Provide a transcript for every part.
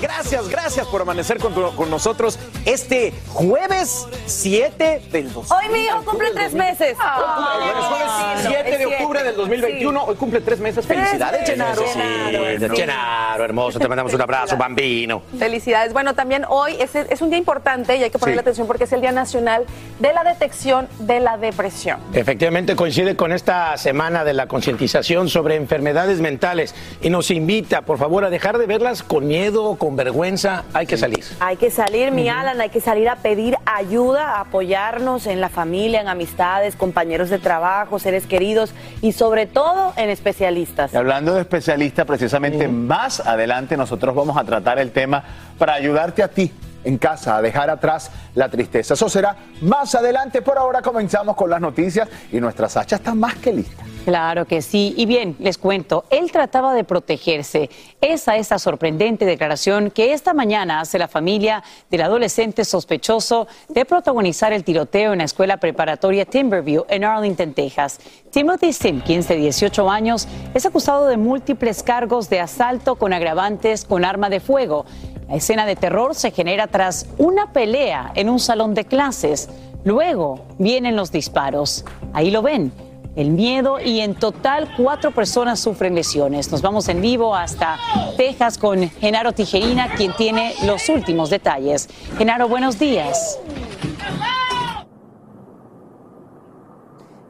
Gracias, gracias por amanecer con, tu- con nosotros este jueves 7 del 2021. Hoy mi hijo cumple tres meses. Bueno, es jueves 7 de octubre del 2021, hoy cumple tres meses. Felicidades, meses, Genaro. Genaro. Genaro, hermoso, te mandamos un abrazo, bambino. Felicidades. Bueno, también hoy es, es un día importante y hay que ponerle Sí. atención porque es el Día Nacional de la Detección de la Depresión. Efectivamente coincide con esta semana de la concientización sobre enfermedades mentales y nos invita, por favor, a dejar de verlas con miedo, con vergüenza. Hay que salir. Hay que salir, mi Alan, hay que salir a pedir ayuda, a apoyarnos en la familia, en amistades, compañeros de trabajo, seres queridos y sobre todo en especialistas. Y hablando de especialistas, precisamente más adelante nosotros vamos a tratar el tema para ayudarte a ti en casa a dejar atrás la tristeza. Eso será más adelante. Por ahora comenzamos con las noticias y nuestra Sacha está más que lista. Claro que sí. Y bien, les cuento, él trataba de protegerse. Esa es la sorprendente declaración que esta mañana hace la familia del adolescente sospechoso de protagonizar el tiroteo en la escuela preparatoria Timberview en Arlington, Texas. Timothy Simpkins, de 18 años, es acusado de múltiples cargos de asalto con agravantes con arma de fuego. La escena de terror se genera tras una pelea en un salón de clases. Luego vienen los disparos. Ahí lo ven el miedo y en total cuatro personas sufren lesiones. Nos vamos en vivo hasta Texas con Genaro Tijerina, quien tiene los últimos detalles. Genaro, buenos días.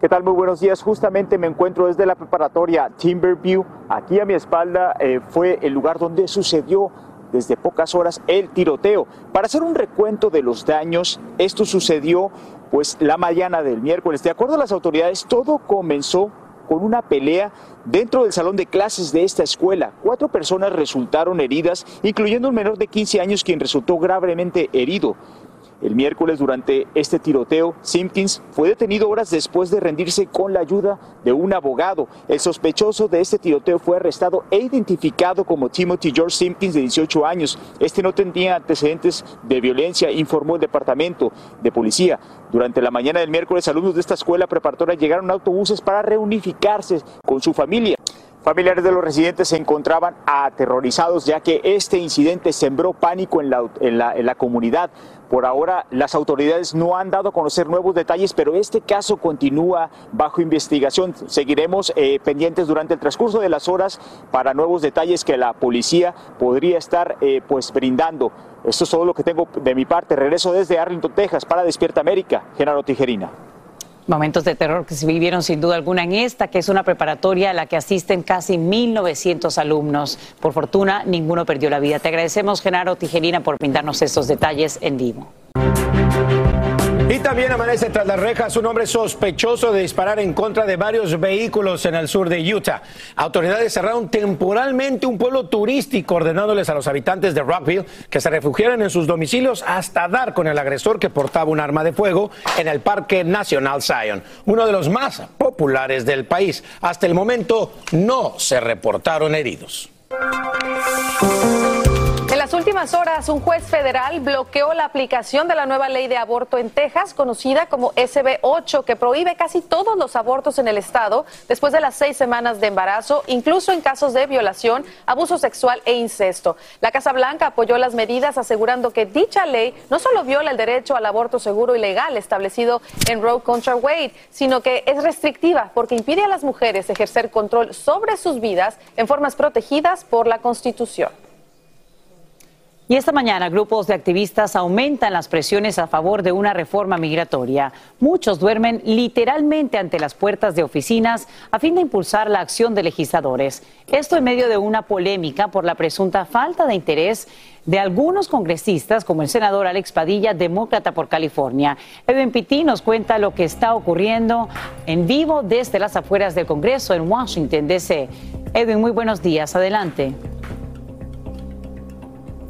¿Qué tal? Muy buenos días. Justamente me encuentro desde la preparatoria Timberview. Aquí a mi espalda eh, fue el lugar donde sucedió desde pocas horas el tiroteo. Para hacer un recuento de los daños, esto sucedió pues la mañana del miércoles. De acuerdo a las autoridades, todo comenzó con una pelea dentro del salón de clases de esta escuela. Cuatro personas resultaron heridas, incluyendo un menor de 15 años quien resultó gravemente herido. El miércoles durante este tiroteo, Simpkins fue detenido horas después de rendirse con la ayuda de un abogado. El sospechoso de este tiroteo fue arrestado e identificado como Timothy George Simpkins de 18 años. Este no tenía antecedentes de violencia, informó el departamento de policía. Durante la mañana del miércoles, alumnos de esta escuela preparatoria llegaron a autobuses para reunificarse con su familia. Familiares de los residentes se encontraban aterrorizados ya que este incidente sembró pánico en la, comunidad. Por ahora las autoridades no han dado a conocer nuevos detalles, pero este caso continúa bajo investigación. Seguiremos eh, pendientes durante el transcurso de las horas para nuevos detalles que la policía podría estar eh, pues brindando. Esto es todo lo que tengo de mi parte. Regreso desde Arlington, Texas para Despierta América. Genaro Tijerina. Momentos de terror que se vivieron sin duda alguna en esta, que es una preparatoria a la que asisten casi 1.900 alumnos. Por fortuna, ninguno perdió la vida. Te agradecemos, Genaro Tijerina, por brindarnos estos detalles en vivo. Y también amanece tras las rejas un hombre sospechoso de disparar en contra de varios vehículos en el sur de Utah. Autoridades cerraron temporalmente un pueblo turístico ordenándoles a los habitantes de Rockville que se refugiaran en sus domicilios hasta dar con el agresor que portaba un arma de fuego en el Parque Nacional Zion, uno de los más populares del país. Hasta el momento no se reportaron heridos. Horas, un juez federal bloqueó la aplicación de la nueva ley de aborto en Texas, conocida como SB 8, que prohíbe casi todos los abortos en el estado después de las seis semanas de embarazo, incluso en casos de violación, abuso sexual e incesto. La Casa Blanca apoyó las medidas asegurando que dicha ley no solo viola el derecho al aborto seguro y legal establecido en Roe contra Wade, sino que es restrictiva porque impide a las mujeres ejercer control sobre sus vidas en formas protegidas por la Constitución. Y esta mañana grupos de activistas aumentan las presiones a favor de una reforma migratoria. Muchos duermen literalmente ante las puertas de oficinas a fin de impulsar la acción de legisladores. Esto en medio de una polémica por la presunta falta de interés de algunos congresistas, como el senador Alex Padilla, demócrata por California. Edwin Pitti nos cuenta lo que está ocurriendo en vivo desde las afueras del Congreso en Washington, D.C. Edwin, muy buenos días. Adelante.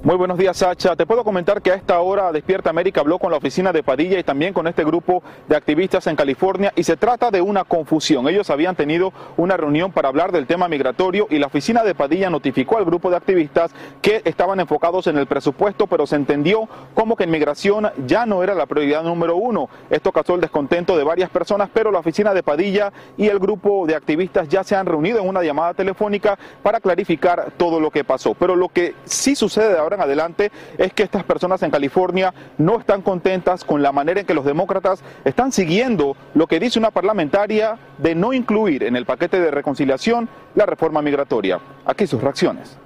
Muy buenos días, Sacha. Te puedo comentar que a esta hora Despierta América habló con la oficina de Padilla y también con este grupo de activistas en California y se trata de una confusión. Ellos habían tenido una reunión para hablar del tema migratorio y la oficina de Padilla notificó al grupo de activistas que estaban enfocados en el presupuesto, pero se entendió como que inmigración ya no era la prioridad número uno. Esto causó el descontento de varias personas, pero la oficina de Padilla y el grupo de activistas ya se han reunido en una llamada telefónica para clarificar todo lo que pasó. Pero lo que sí sucede ahora adelante es que estas personas en California no están contentas con la manera en que los demócratas están siguiendo lo que dice una parlamentaria de no incluir en el paquete de reconciliación la reforma migratoria. Aquí sus reacciones.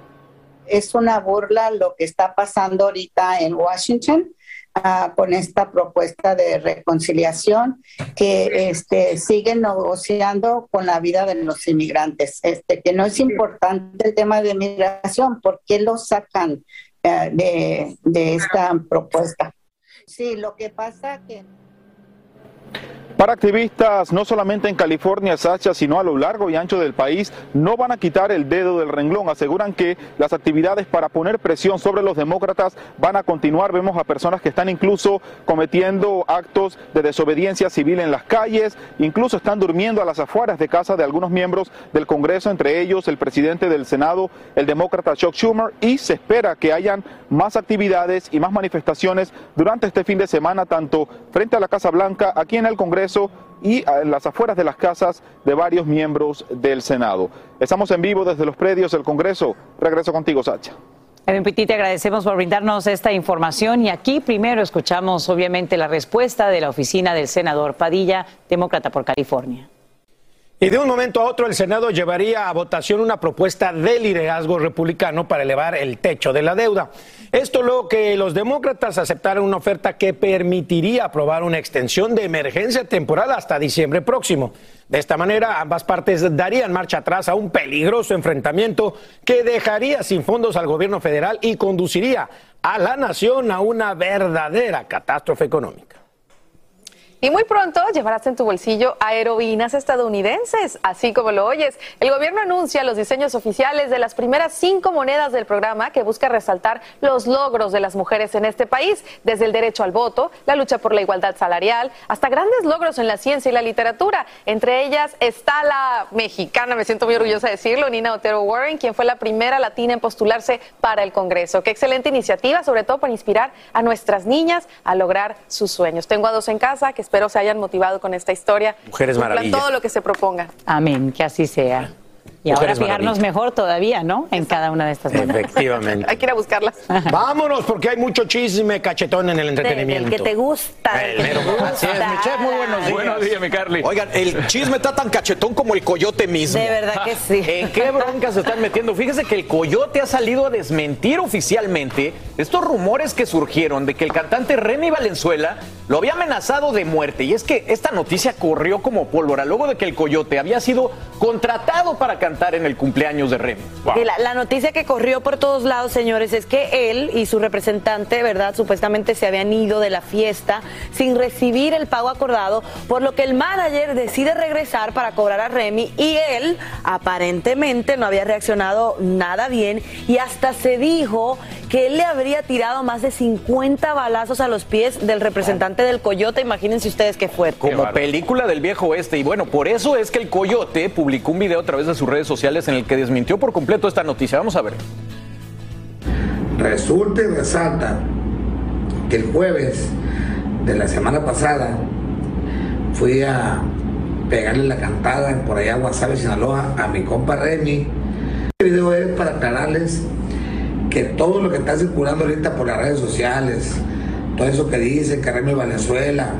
Es una burla lo que está pasando ahorita en Washington. Uh, con esta propuesta de reconciliación que este, siguen negociando con la vida de los inmigrantes. Este, que no es importante el tema de migración, ¿por qué lo sacan? De, de esta propuesta. Sí, lo que pasa que... Para activistas, no solamente en California, Sacha, sino a lo largo y ancho del país, no van a quitar el dedo del renglón. Aseguran que las actividades para poner presión sobre los demócratas van a continuar. Vemos a personas que están incluso cometiendo actos de desobediencia civil en las calles, incluso están durmiendo a las afueras de casa de algunos miembros del Congreso, entre ellos el presidente del Senado, el demócrata Chuck Schumer, y se espera que hayan más actividades y más manifestaciones durante este fin de semana, tanto frente a la Casa Blanca, aquí en el Congreso, y en las afueras de las casas de varios miembros del Senado. Estamos en vivo desde los predios del Congreso. Regreso contigo, Sacha. Pitti, te agradecemos por brindarnos esta información y aquí primero escuchamos obviamente la respuesta de la oficina del senador Padilla, demócrata por California. Y de un momento a otro el Senado llevaría a votación una propuesta de liderazgo republicano para elevar el techo de la deuda. Esto luego que los demócratas aceptaron una oferta que permitiría aprobar una extensión de emergencia temporal hasta diciembre próximo. De esta manera, ambas partes darían marcha atrás a un peligroso enfrentamiento que dejaría sin fondos al gobierno federal y conduciría a la nación a una verdadera catástrofe económica. Y muy pronto llevarás en tu bolsillo aerovinas estadounidenses, así como lo oyes. El gobierno anuncia los diseños oficiales de las primeras cinco monedas del programa que busca resaltar los logros de las mujeres en este país, desde el derecho al voto, la lucha por la igualdad salarial, hasta grandes logros en la ciencia y la literatura. Entre ellas está la mexicana, me siento muy orgullosa de decirlo, Nina Otero Warren, quien fue la primera latina en postularse para el Congreso. Qué excelente iniciativa, sobre todo para inspirar a nuestras niñas a lograr sus sueños. Tengo a dos en casa que espero se hayan motivado con esta historia. Mujeres maravillas. Todo lo que se proponga. Amén, que así sea. Y ahora fijarnos mejor todavía, ¿no? En cada una de estas monedas. Efectivamente. hay que ir a buscarlas. Vámonos, porque hay mucho chisme cachetón en el entretenimiento. El que te gusta. El mero. Así es, mi chef, muy buenos días. Buenos días, mi Carly. Oigan, el chisme está tan cachetón como el coyote mismo. De verdad que sí. ¿En qué broncas se están metiendo? Fíjese que el coyote ha salido a desmentir oficialmente estos rumores que surgieron de que el cantante Remy Valenzuela lo había amenazado de muerte. Y es que esta noticia corrió como pólvora luego de que el coyote había sido contratado para cantar en el cumpleaños de Remy. Y la, la noticia que corrió por todos lados, señores, es que él y su representante, ¿verdad? Supuestamente se habían ido de la fiesta sin recibir el pago acordado, por lo que el manager decide regresar para cobrar a Remy y él aparentemente no había reaccionado nada bien y hasta se dijo que él le habría tirado más de 50 balazos a los pies del representante del Coyote. Imagínense ustedes qué fuerte. Como película del viejo oeste. Y bueno, por eso es que el Coyote publicó un video a través de sus redes sociales en el que desmintió por completo esta noticia. Vamos a ver. Resulta y resalta que el jueves de la semana pasada fui a pegarle la cantada por allá a Guasave, Sinaloa, a mi compa Remy. Este video es para aclararles que todo lo que está circulando ahorita por las redes sociales, todo eso que dice que Remy Valenzuela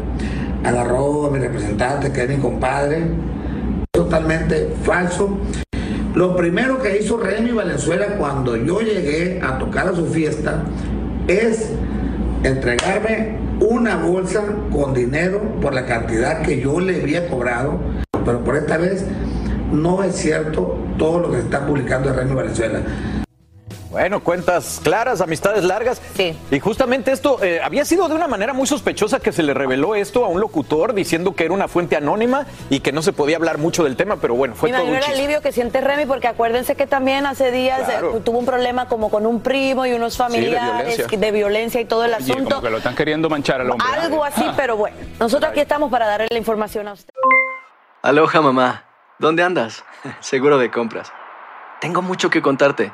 agarró a mi representante, que es mi compadre, totalmente falso. Lo primero que hizo Remy Valenzuela cuando yo llegué a tocar a su fiesta es entregarme una bolsa con dinero por la cantidad que yo le había cobrado, pero por esta vez no es cierto todo lo que se está publicando en Reino Venezuela. Bueno, cuentas claras, amistades largas. Sí. Y justamente esto eh, había sido de una manera muy sospechosa que se le reveló esto a un locutor diciendo que era una fuente anónima y que no se podía hablar mucho del tema, pero bueno, fue todo un el alivio que siente Remy, porque acuérdense que también hace días eh, tuvo un problema como con un primo y unos familiares violencia. de violencia y todo el Oye, asunto. como que lo están queriendo manchar al hombre. Algo así, pero bueno, nosotros aquí estamos para darle la información a usted. Aloha mamá, ¿dónde andas? Seguro de compras. Tengo mucho que contarte.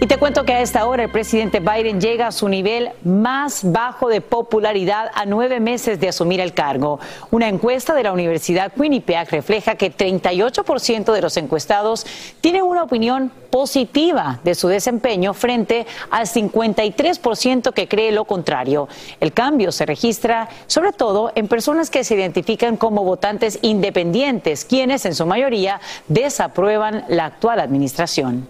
Y te cuento que a esta hora el presidente Biden llega a su nivel más bajo de popularidad a nueve meses de asumir el cargo. Una encuesta de la Universidad Quinnipiac refleja que 38% de los encuestados tienen una opinión positiva de su desempeño frente al 53% que cree lo contrario. El cambio se registra sobre todo en personas que se identifican como votantes independientes, quienes en su mayoría desaprueban la actual administración.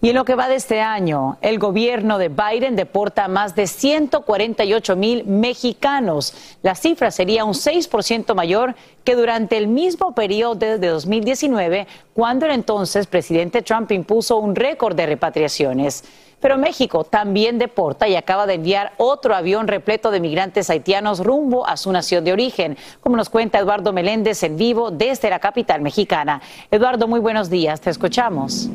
Y en lo que va de este año, el gobierno de Biden deporta a más de 148 mil mexicanos. La cifra sería un 6% mayor que durante el mismo periodo de 2019, cuando el entonces presidente Trump impuso un récord de repatriaciones. Pero México también deporta y acaba de enviar otro avión repleto de migrantes haitianos rumbo a su nación de origen, como nos cuenta Eduardo Meléndez en vivo desde la capital mexicana. Eduardo, muy buenos días, te escuchamos.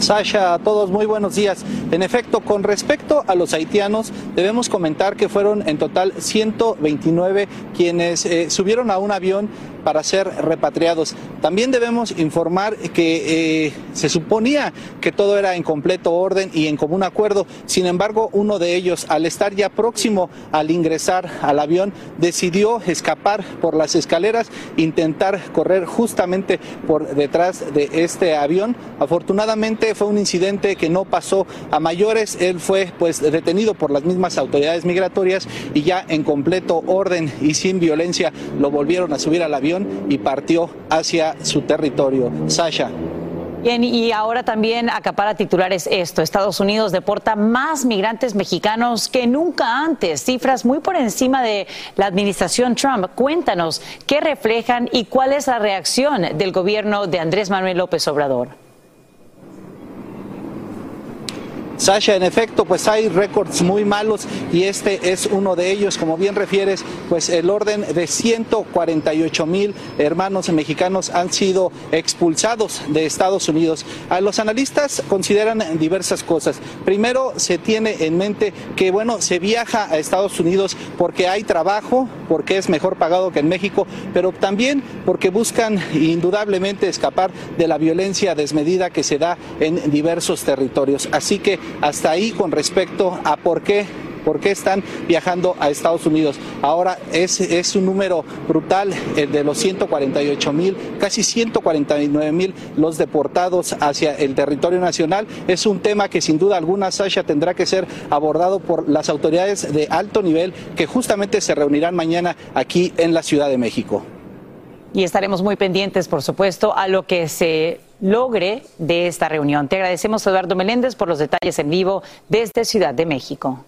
Sasha, a todos muy buenos días. En efecto, con respecto a los haitianos, debemos comentar que fueron en total 129 quienes eh, subieron a un avión para ser repatriados. También debemos informar que eh, se suponía que todo era en completo orden y en común acuerdo. Sin embargo, uno de ellos, al estar ya próximo al ingresar al avión, decidió escapar por las escaleras, intentar correr justamente por detrás de este avión. Afortunadamente, Fue un incidente que no pasó a mayores. Él fue pues detenido por las mismas autoridades migratorias y ya en completo orden y sin violencia lo volvieron a subir al avión y partió hacia su territorio. Sasha. Bien, y ahora también acapara titulares esto. Estados Unidos deporta más migrantes mexicanos que nunca antes. Cifras muy por encima de la administración Trump. Cuéntanos qué reflejan y cuál es la reacción del gobierno de Andrés Manuel López Obrador. Sasha, en efecto, pues hay récords muy malos y este es uno de ellos. Como bien refieres, pues el orden de 148 mil hermanos mexicanos han sido expulsados de Estados Unidos. A los analistas consideran diversas cosas. Primero, se tiene en mente que, bueno, se viaja a Estados Unidos porque hay trabajo, porque es mejor pagado que en México, pero también porque buscan indudablemente escapar de la violencia desmedida que se da en diversos territorios. Así que hasta ahí con respecto a por qué por qué están viajando a Estados Unidos. Ahora es, es un número brutal el de los 148 mil, casi 149 mil los deportados hacia el territorio nacional. Es un tema que sin duda alguna, Sasha, tendrá que ser abordado por las autoridades de alto nivel que justamente se reunirán mañana aquí en la Ciudad de México. Y estaremos muy pendientes, por supuesto, a lo que se logre de esta reunión. Te agradecemos, Eduardo Meléndez, por los detalles en vivo desde Ciudad de México.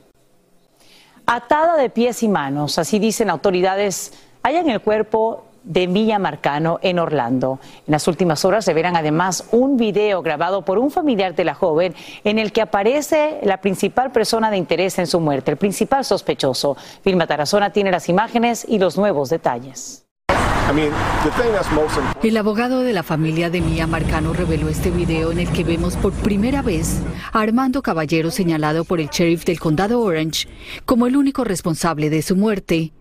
Atada de pies y manos, así dicen autoridades, hay en el cuerpo de Milla Marcano en Orlando. En las últimas horas se verán además un video grabado por un familiar de la joven en el que aparece la principal persona de interés en su muerte, el principal sospechoso. Vilma Tarazona tiene las imágenes y los nuevos detalles. El abogado de la familia de Mía Marcano reveló este video en el que vemos por primera vez a Armando Caballero señalado por el sheriff del condado Orange como el único responsable de su muerte.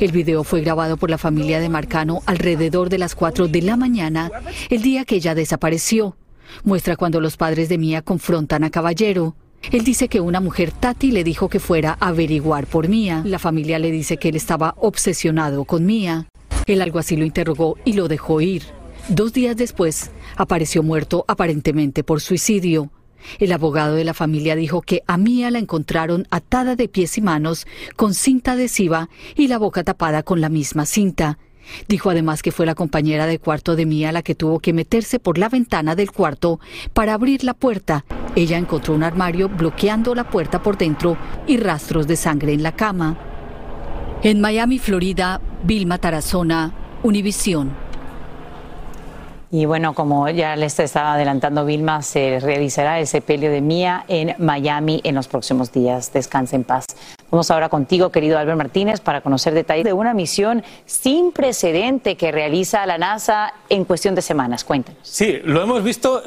El video fue grabado por la familia de Marcano alrededor de las 4 de la mañana, el día que ella desapareció. Muestra cuando los padres de Mía confrontan a Caballero. Él dice que una mujer, Tati, le dijo que fuera a averiguar por Mía. La familia le dice que él estaba obsesionado con Mía. El alguacil lo interrogó y lo dejó ir. Dos días después, apareció muerto aparentemente por suicidio. El abogado de la familia dijo que a Mía la encontraron atada de pies y manos con cinta adhesiva y la boca tapada con la misma cinta. Dijo además que fue la compañera de cuarto de Mía la que tuvo que meterse por la ventana del cuarto para abrir la puerta. Ella encontró un armario bloqueando la puerta por dentro y rastros de sangre en la cama. En Miami, Florida, Vilma Tarazona, Univisión. Y bueno, como ya les estaba adelantando Vilma, se realizará el sepelio de Mía en Miami en los próximos días. Descanse en paz. Vamos ahora contigo, querido Albert Martínez, para conocer detalles de una misión sin precedente que realiza la NASA en cuestión de semanas. Cuéntanos. Sí, lo hemos visto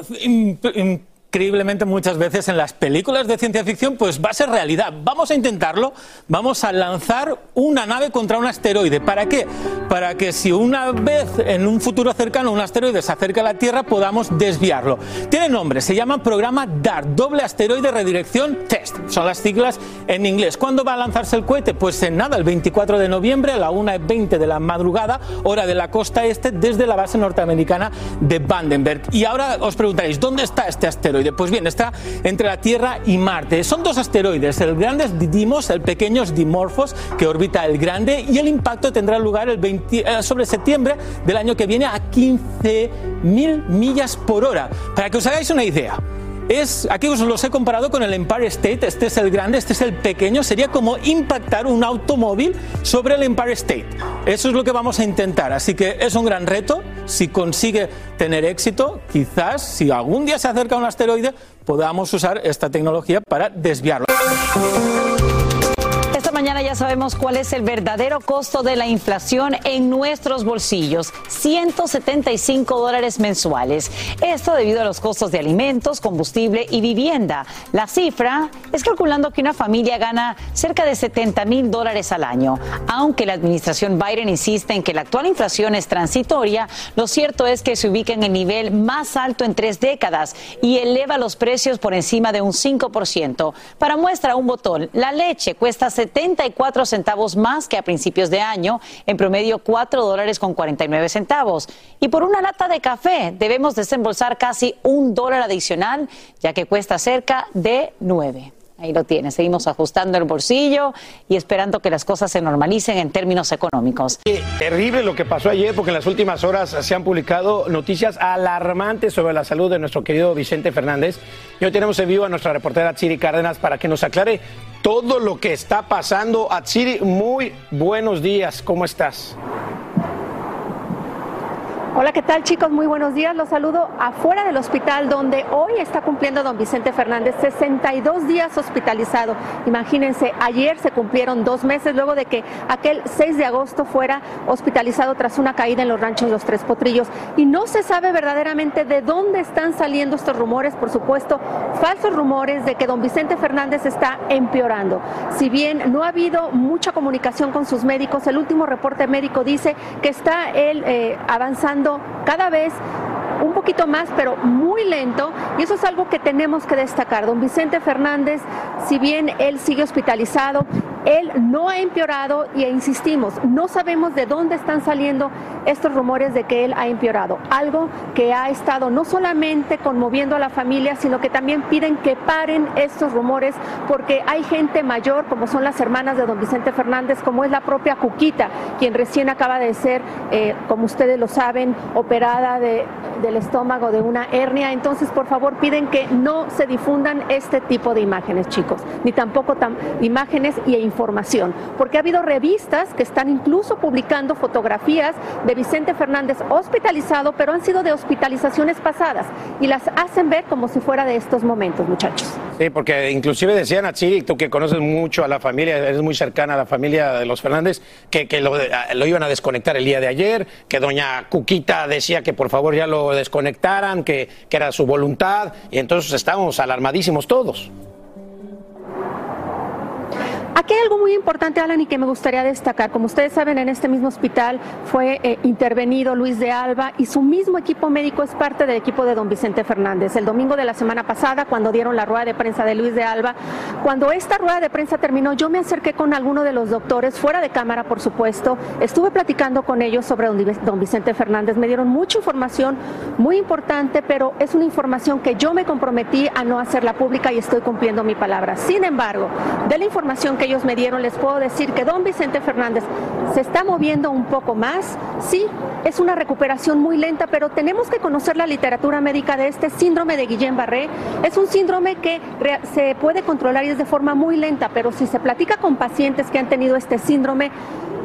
increíblemente muchas veces en las películas de ciencia ficción, pues va a ser realidad. Vamos a intentarlo, vamos a lanzar una nave contra un asteroide. ¿Para qué? Para que si una vez en un futuro cercano un asteroide se acerca a la Tierra podamos desviarlo. Tiene nombre, se llama programa DART, Doble Asteroide Redirección Test. Son las siglas en inglés. ¿Cuándo va a lanzarse el cohete? Pues en nada, el 24 de noviembre a la 1.20 de la madrugada, hora de la costa este, desde la base norteamericana de Vandenberg. Y ahora os preguntaréis, ¿dónde está este asteroide? Pues bien, está entre la Tierra y Marte. Son dos asteroides, el grande es Didymos, el pequeño es Dimorphos, que orbita el grande, y el impacto tendrá lugar el 20, eh, sobre septiembre del año que viene a 15.000 millas por hora. Para que os hagáis una idea, es, aquí os los he comparado con el Empire State, este es el grande, este es el pequeño, sería como impactar un automóvil sobre el Empire State. Eso es lo que vamos a intentar, así que es un gran reto, si consigue tener éxito, quizás si algún día se acerca un asteroide, podamos usar esta tecnología para desviarlo mañana ya sabemos cuál es el verdadero costo de la inflación en nuestros bolsillos, 175 dólares mensuales. Esto debido a los costos de alimentos, combustible y vivienda. La cifra es calculando que una familia gana cerca de 70 mil dólares al año. Aunque la administración Biden insiste en que la actual inflación es transitoria, lo cierto es que se ubica en el nivel más alto en tres décadas y eleva los precios por encima de un 5%. Para muestra un botón, la leche cuesta 70 74 centavos más que a principios de año, en promedio 4 dólares con 49 centavos. Y por una lata de café debemos desembolsar casi un dólar adicional, ya que cuesta cerca de 9. Ahí lo tiene. Seguimos ajustando el bolsillo y esperando que las cosas se normalicen en términos económicos. Terrible lo que pasó ayer porque en las últimas horas se han publicado noticias alarmantes sobre la salud de nuestro querido Vicente Fernández. Y hoy tenemos en vivo a nuestra reportera Chiri Cárdenas para que nos aclare todo lo que está pasando. Chiri, muy buenos días. ¿Cómo estás? Hola, ¿qué tal chicos? Muy buenos días. Los saludo afuera del hospital donde hoy está cumpliendo don Vicente Fernández 62 días hospitalizado. Imagínense, ayer se cumplieron dos meses luego de que aquel 6 de agosto fuera hospitalizado tras una caída en los ranchos Los Tres Potrillos. Y no se sabe verdaderamente de dónde están saliendo estos rumores, por supuesto, falsos rumores de que don Vicente Fernández está empeorando. Si bien no ha habido mucha comunicación con sus médicos, el último reporte médico dice que está él eh, avanzando cada vez un poquito más, pero muy lento, y eso es algo que tenemos que destacar. Don Vicente Fernández, si bien él sigue hospitalizado, él no ha empeorado y insistimos, no sabemos de dónde están saliendo estos rumores de que él ha empeorado. Algo que ha estado no solamente conmoviendo a la familia, sino que también piden que paren estos rumores porque hay gente mayor, como son las hermanas de don Vicente Fernández, como es la propia Cuquita, quien recién acaba de ser, eh, como ustedes lo saben, operada de, del estómago de una hernia. Entonces, por favor, piden que no se difundan este tipo de imágenes, chicos, ni tampoco imágenes y información, porque ha habido revistas que están incluso publicando fotografías de Vicente Fernández hospitalizado, pero han sido de hospitalizaciones pasadas y las hacen ver como si fuera de estos momentos, muchachos. Sí, porque inclusive decían a Chiri, tú que conoces mucho a la familia, eres muy cercana a la familia de los Fernández, que, lo, iban a desconectar el día de ayer, que doña Cuquita decía que por favor ya lo desconectaran, que, que era su voluntad, y entonces estábamos alarmadísimos todos. Aquí hay algo muy importante, Alan, y que me gustaría destacar. Como ustedes saben, en este mismo hospital fue eh, intervenido Luis de Alba y su mismo equipo médico es parte del equipo de don Vicente Fernández. El domingo de la semana pasada, cuando dieron la rueda de prensa de Luis de Alba, cuando esta rueda de prensa terminó, yo me acerqué con alguno de los doctores, fuera de cámara, por supuesto. Estuve platicando con ellos sobre don Vicente Fernández. Me dieron mucha información muy importante, pero es una información que yo me comprometí a no hacerla pública y estoy cumpliendo mi palabra. Sin embargo, de la información que ellos me dieron, les puedo decir que don Vicente Fernández se está moviendo un poco más. Sí, es una recuperación muy lenta, pero tenemos que conocer la literatura médica de este síndrome de Guillain-Barré. Es un síndrome que se puede controlar y es de forma muy lenta, pero si se platica con pacientes que han tenido este síndrome,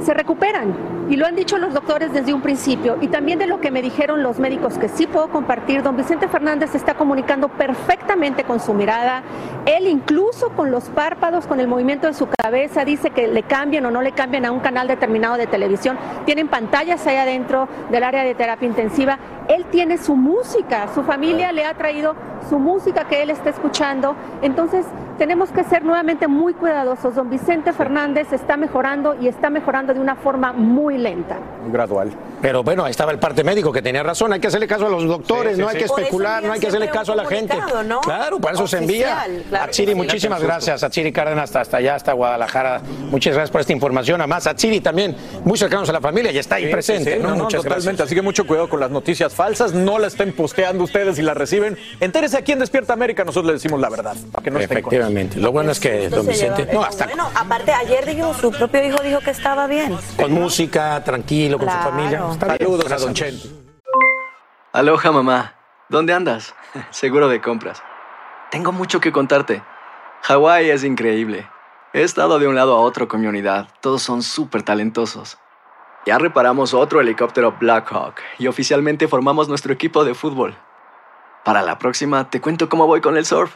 se recuperan. Y lo han dicho los doctores desde un principio. Y también de lo que me dijeron los médicos que sí puedo compartir, don Vicente Fernández está comunicando perfectamente con su mirada. Él incluso con los párpados, con el movimiento de su cabeza, dice que le cambien o no le cambien a un canal determinado de televisión. Tienen pantallas ahí adentro del área de terapia intensiva. Él tiene su música, su familia le ha traído su música que él está escuchando. Entonces, tenemos que ser nuevamente muy cuidadosos. Don Vicente Fernández está mejorando y está mejorando de una forma muy lenta. Gradual. Pero bueno, ahí estaba el parte médico que tenía razón. Hay que hacerle caso a los doctores, no hay que especular, no hay que hacerle caso a la gente. Claro, para eso se envía. Chiri, muchísimas gracias. A Chiri Cárdenas hasta, allá, hasta Guadalajara. Muchas gracias por esta información. Además, a Chiri también, muy cercanos a la familia, y está ahí presente. ¿no? Muchas totalmente. Así que mucho cuidado con las noticias falsas. No las estén posteando ustedes y las reciben. Entérese aquí en Despierta América. Nosotros le decimos la verdad. Para que no estén con lo bueno es que don Vicente. No, hasta. Bueno, aparte, ayer dijo, su propio hijo dijo que estaba bien. Con música, tranquilo, con su familia. Saludos a don Chen. Aloha, mamá. ¿Dónde andas? Seguro de compras. Tengo mucho que contarte. Hawái es increíble. He estado de un lado a otro con mi unidad. Todos son súper talentosos. Ya reparamos otro helicóptero Blackhawk y oficialmente formamos nuestro equipo de fútbol. Para la próxima te cuento cómo voy con el surf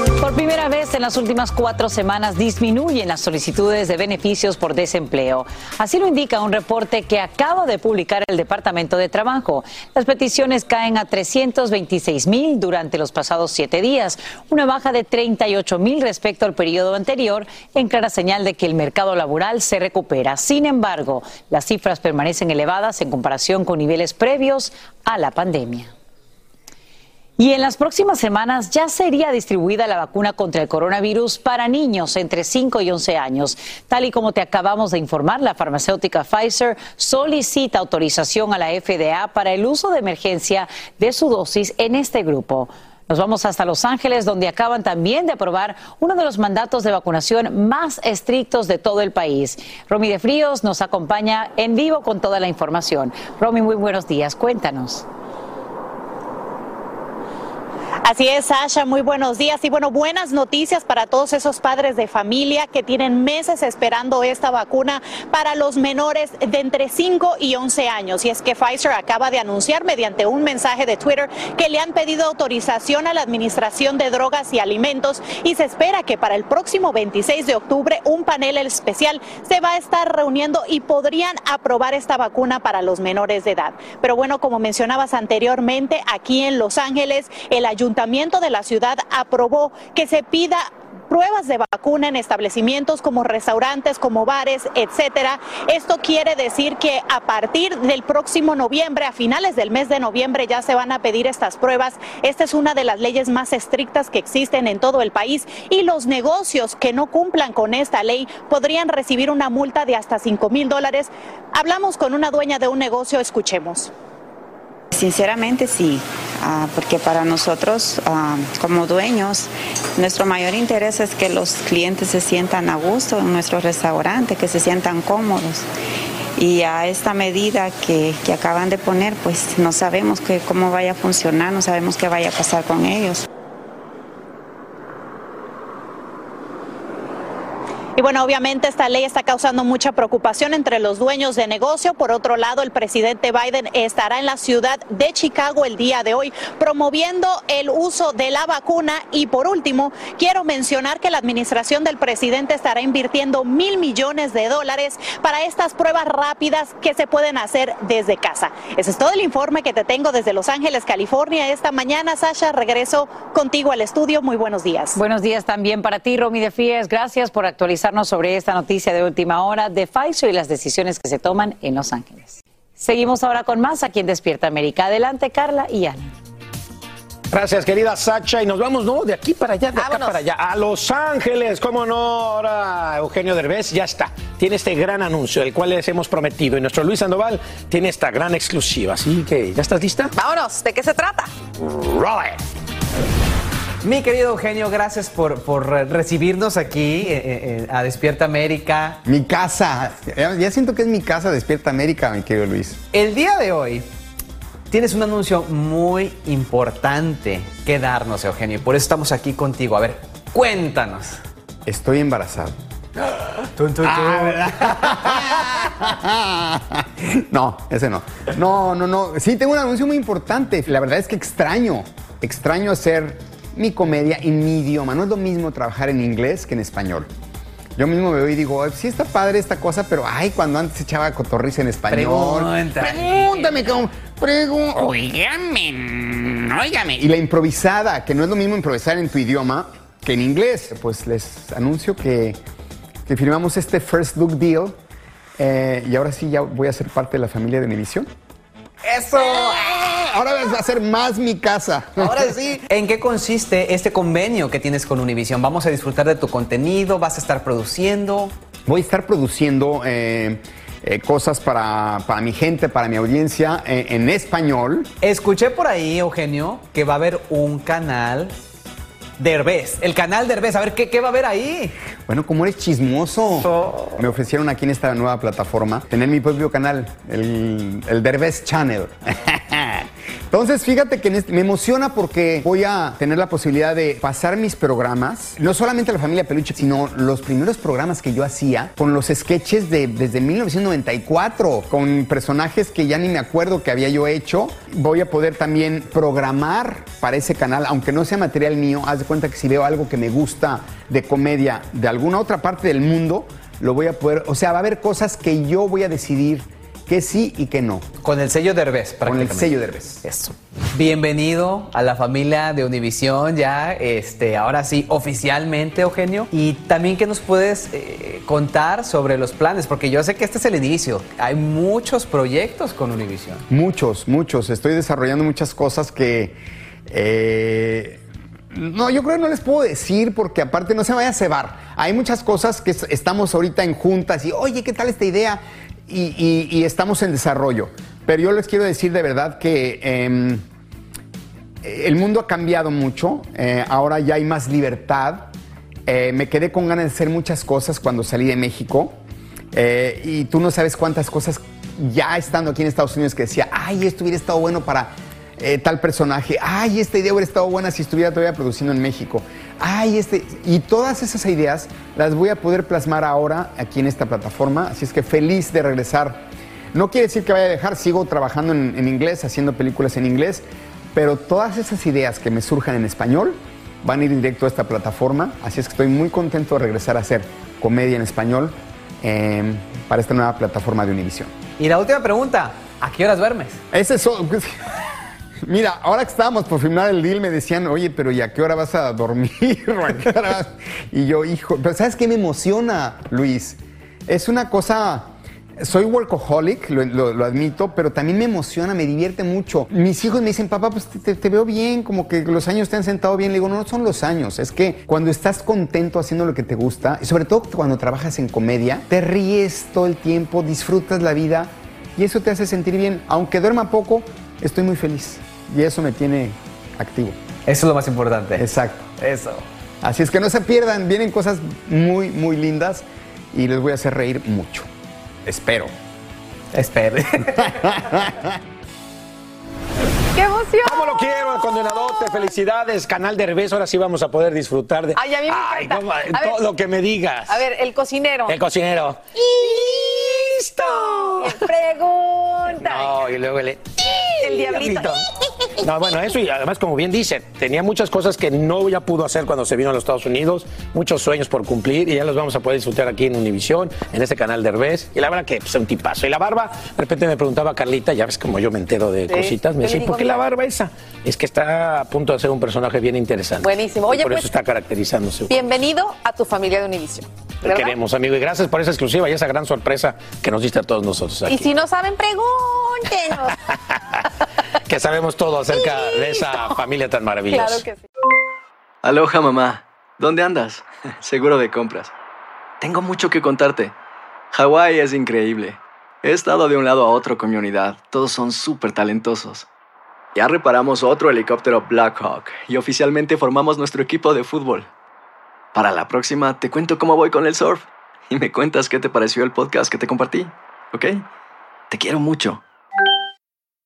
Por primera vez en las últimas cuatro semanas disminuyen las solicitudes de beneficios por desempleo. Así lo indica un reporte que acaba de publicar el Departamento de Trabajo. Las peticiones caen a 326 mil durante los pasados siete días, una baja de 38 mil respecto al periodo anterior, en clara señal de que el mercado laboral se recupera. Sin embargo, las cifras permanecen elevadas en comparación con niveles previos a la pandemia. Y en las próximas semanas ya sería distribuida la vacuna contra el coronavirus para niños entre 5 y 11 años. Tal y como te acabamos de informar, la farmacéutica Pfizer solicita autorización a la FDA para el uso de emergencia de su dosis en este grupo. Nos vamos hasta Los Ángeles, donde acaban también de aprobar uno de los mandatos de vacunación más estrictos de todo el país. Romy de Fríos nos acompaña en vivo con toda la información. Romy, muy buenos días. Cuéntanos. Así es, Sasha, muy buenos días y bueno, buenas noticias para todos esos padres de familia que tienen meses esperando esta vacuna para los menores de entre 5 y 11 años. Y es que Pfizer acaba de anunciar mediante un mensaje de Twitter que le han pedido autorización a la Administración de Drogas y Alimentos y se espera que para el próximo 26 de octubre un panel especial se va a estar reuniendo y podrían aprobar esta vacuna para los menores de edad. Pero bueno, como mencionabas anteriormente, aquí en Los Ángeles el ayuntamiento de la ciudad aprobó que se pida pruebas de vacuna en establecimientos como restaurantes, como bares, etcétera. Esto quiere decir que a partir del próximo noviembre, a finales del mes de noviembre, ya se van a pedir estas pruebas. Esta es una de las leyes más estrictas que existen en todo el país y los negocios que no cumplan con esta ley podrían recibir una multa de hasta 5 mil dólares. Hablamos con una dueña de un negocio, escuchemos. Sinceramente sí, ah, porque para nosotros ah, como dueños, nuestro mayor interés es que los clientes se sientan a gusto en nuestro restaurante, que se sientan cómodos. Y a esta medida que, que acaban de poner, pues no sabemos que, cómo vaya a funcionar, no sabemos qué vaya a pasar con ellos. Y bueno, obviamente esta ley está causando mucha preocupación entre los dueños de negocio. Por otro lado, el presidente Biden estará en la ciudad de Chicago el día de hoy promoviendo el uso de la vacuna. Y por último, quiero mencionar que la administración del presidente estará invirtiendo mil millones de dólares para estas pruebas rápidas que se pueden hacer desde casa. Ese es todo el informe que te tengo desde Los Ángeles, California. Esta mañana, Sasha, regreso contigo al estudio. Muy buenos días. Buenos días también para ti, Romy de Frías. Gracias por actualizar sobre esta noticia de última hora de Pfizer y las decisiones que se toman en Los Ángeles. Seguimos ahora con más aquí en Despierta América. Adelante, Carla y Ana. Gracias, querida Sacha. Y nos vamos, ¿no? De aquí para allá, de acá para allá. A Los Ángeles, ¿cómo no? Ahora Eugenio Derbez ya está. Tiene este gran anuncio, el cual les hemos prometido. Y nuestro Luis Sandoval tiene esta gran exclusiva. Así que, ¿ya estás lista? Vámonos, ¿de qué se trata? Roll Mi querido Eugenio, gracias por, por recibirnos aquí eh, eh, a Despierta América. Mi casa. Ya, siento que es mi casa Despierta América, mi querido Luis. El día de hoy tienes un anuncio muy importante que darnos, Eugenio, y por eso estamos aquí contigo. A ver, cuéntanos. Estoy embarazado. Tun, tun, tun. no, ese no. No, no, no. Sí, tengo un anuncio muy importante. La verdad es que extraño, extraño hacer mi comedia en mi idioma. No es lo mismo trabajar en inglés que en español. Yo mismo me veo y digo, sí está padre esta cosa, pero ay, cuando antes echaba cotorriza en español. Pregunta. Pregúntame, cómo. Pregun óigame, óigame. Y la improvisada, que no es lo mismo improvisar en tu idioma que en inglés. Pues les anuncio que, que firmamos este First Look Deal eh, y ahora sí ya voy a ser parte de la familia de Univision. ¡Eso! Ahora va a ser más mi casa. Ahora sí. ¿En qué consiste este convenio que tienes con Univision? ¿Vamos a disfrutar de tu contenido? ¿Vas a estar produciendo? Voy a estar produciendo eh, eh, cosas para, para mi gente, para mi audiencia eh, en español. Escuché por ahí, Eugenio, que va a haber un canal Derbez. El canal Derbez. A ver, ¿qué, qué va a haber ahí? Bueno, como eres chismoso, me ofrecieron aquí en esta nueva plataforma tener mi propio canal, el, el Derbez Channel. Entonces, fíjate que este- me emociona porque voy a tener la posibilidad de pasar mis programas, no solamente la familia Peluche, sino los primeros programas que yo hacía con los sketches de desde 1994, con personajes que ya ni me acuerdo que había yo hecho. Voy a poder también programar para ese canal, aunque no sea material mío, haz de cuenta que si veo algo que me gusta de comedia de alguna otra parte del mundo, lo voy a poder, o sea, va a haber cosas que yo voy a decidir que sí y que no. Con el sello Derbez, Con el sello Derbez. Eso. Bienvenido a la familia de Univisión, ya, este, ahora sí, oficialmente, Eugenio. Y también que nos puedes eh, contar sobre los planes, porque yo sé que este es el inicio. Hay muchos proyectos con Univisión. Muchos, muchos. Estoy desarrollando muchas cosas que... eh, no, yo creo que no les puedo decir porque aparte no se vaya a cebar. Hay muchas cosas que es- estamos ahorita en juntas y, oye, ¿qué tal esta idea? Y, estamos en desarrollo. Pero yo les quiero decir de verdad que em, el mundo ha cambiado mucho. eh, ahora ya hay más libertad. Eh, me quedé con ganas de hacer muchas cosas cuando salí de México. Eh, y tú no sabes cuántas cosas ya estando aquí en Estados Unidos que decía, ay, esto hubiera estado bueno para tal personaje, ay, esta idea hubiera estado buena si estuviera todavía produciendo en México, ay, este, y todas esas ideas las voy a poder plasmar ahora aquí en esta plataforma, así es que feliz de regresar. No quiere decir que vaya a dejar, sigo trabajando en, en inglés, haciendo películas en inglés, pero todas esas ideas que me surjan en español van a ir directo a esta plataforma, así es que estoy muy contento de regresar a hacer comedia en español eh, para esta nueva plataforma de Univision. Y la última pregunta, ¿a qué horas duermes? Ese es... Mira, ahora que estábamos por firmar el deal me decían, oye, pero ¿y a qué hora vas a dormir? Y yo, hijo, pero ¿sabes qué me emociona, Luis? Es una cosa... Soy workaholic, lo, admito, pero también me emociona, me divierte mucho. Mis hijos me dicen, papá, pues te, veo bien, como que los años te han sentado bien. Le digo, no, no son los años, es que cuando estás contento haciendo lo que te gusta, y sobre todo cuando trabajas en comedia, te ríes todo el tiempo, disfrutas la vida y eso te hace sentir bien. Aunque duerma poco, estoy muy feliz y eso me tiene activo. Eso es lo más importante. Exacto. Eso. Así es que no se pierdan, vienen cosas muy, muy lindas y les voy a hacer reír mucho. Espero. Espere. ¡Qué emoción! ¿Cómo lo quiero, el condenadote? Felicidades, canal de revés. Ahora sí vamos a poder disfrutar de Ay, a mí me Ay, encanta. cómo- A ver. todo lo que me digas. A ver, el cocinero. El cocinero. ¡Listo! Pregunta. No, y luego el... El diablito. No, bueno, eso y además, como bien dicen, tenía muchas cosas que no ya pudo hacer cuando se vino a los Estados Unidos, muchos sueños por cumplir y ya los vamos a poder disfrutar aquí en Univisión, en este canal de Herbés. Y la verdad que es un tipazo. Y la barba, de repente me preguntaba Carlita, ya ves como yo me entero de Sí. cositas, me decía, ¿por qué la barba esa? Es que está a punto de ser un personaje bien interesante. Buenísimo. Y Oye, por pues, eso está caracterizándose. Bienvenido a tu familia de Univision. Te queremos, amigo, y gracias por esa exclusiva y esa gran sorpresa que nos diste a todos nosotros aquí. Y si no saben, pregúntenos. Que sabemos todo acerca de esa familia tan maravillosa. claro que sí. Aloha mamá, ¿dónde andas? Seguro de compras. Tengo mucho que contarte. Hawái es increíble. He estado de un lado a otro con mi unidad. Todos son súper talentosos. Ya reparamos otro helicóptero Blackhawk y oficialmente formamos nuestro equipo de fútbol. Para la próxima te cuento cómo voy con el surf y me cuentas qué te pareció el podcast que te compartí, ¿ok? Te quiero mucho.